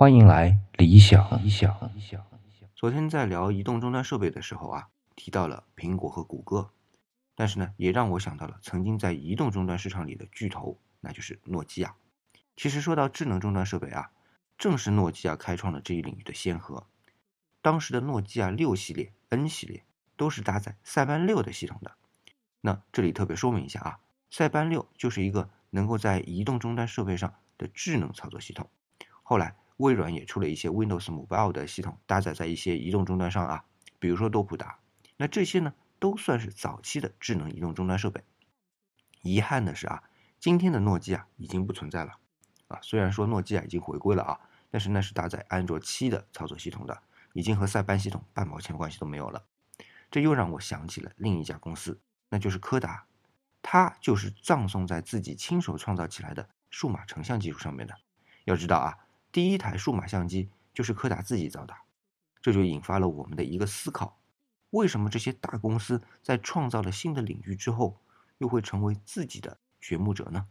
欢迎来理想。理想。理想昨天在聊移动终端设备的时候啊，提到了苹果和谷歌，但是呢，也让我想到了曾经在移动终端市场里的巨头，那就是诺基亚。其实说到智能终端设备啊，正是诺基亚开创了这一领域的先河。当时的诺基亚六系列、N 系列都是搭载塞班六的系统的。那这里特别说明一下啊，塞班六就是一个能够在移动终端设备上的智能操作系统。后来微软也出了一些 Windows Mobile 的系统，搭载在一些移动终端上啊，比如说多普达。那这些呢，都算是早期的智能移动终端设备。遗憾的是啊，今天的诺基亚已经不存在了。啊，虽然说诺基亚已经回归了啊，但是那是搭载安卓七的操作系统的，已经和塞班系统半毛钱关系都没有了。这又让我想起了另一家公司，那就是柯达，它就是葬送在自己亲手创造起来的数码成像技术上面的。要知道啊，第一台数码相机就是柯达自己造的，这就引发了我们的一个思考：为什么这些大公司在创造了新的领域之后，又会成为自己的掘墓者呢？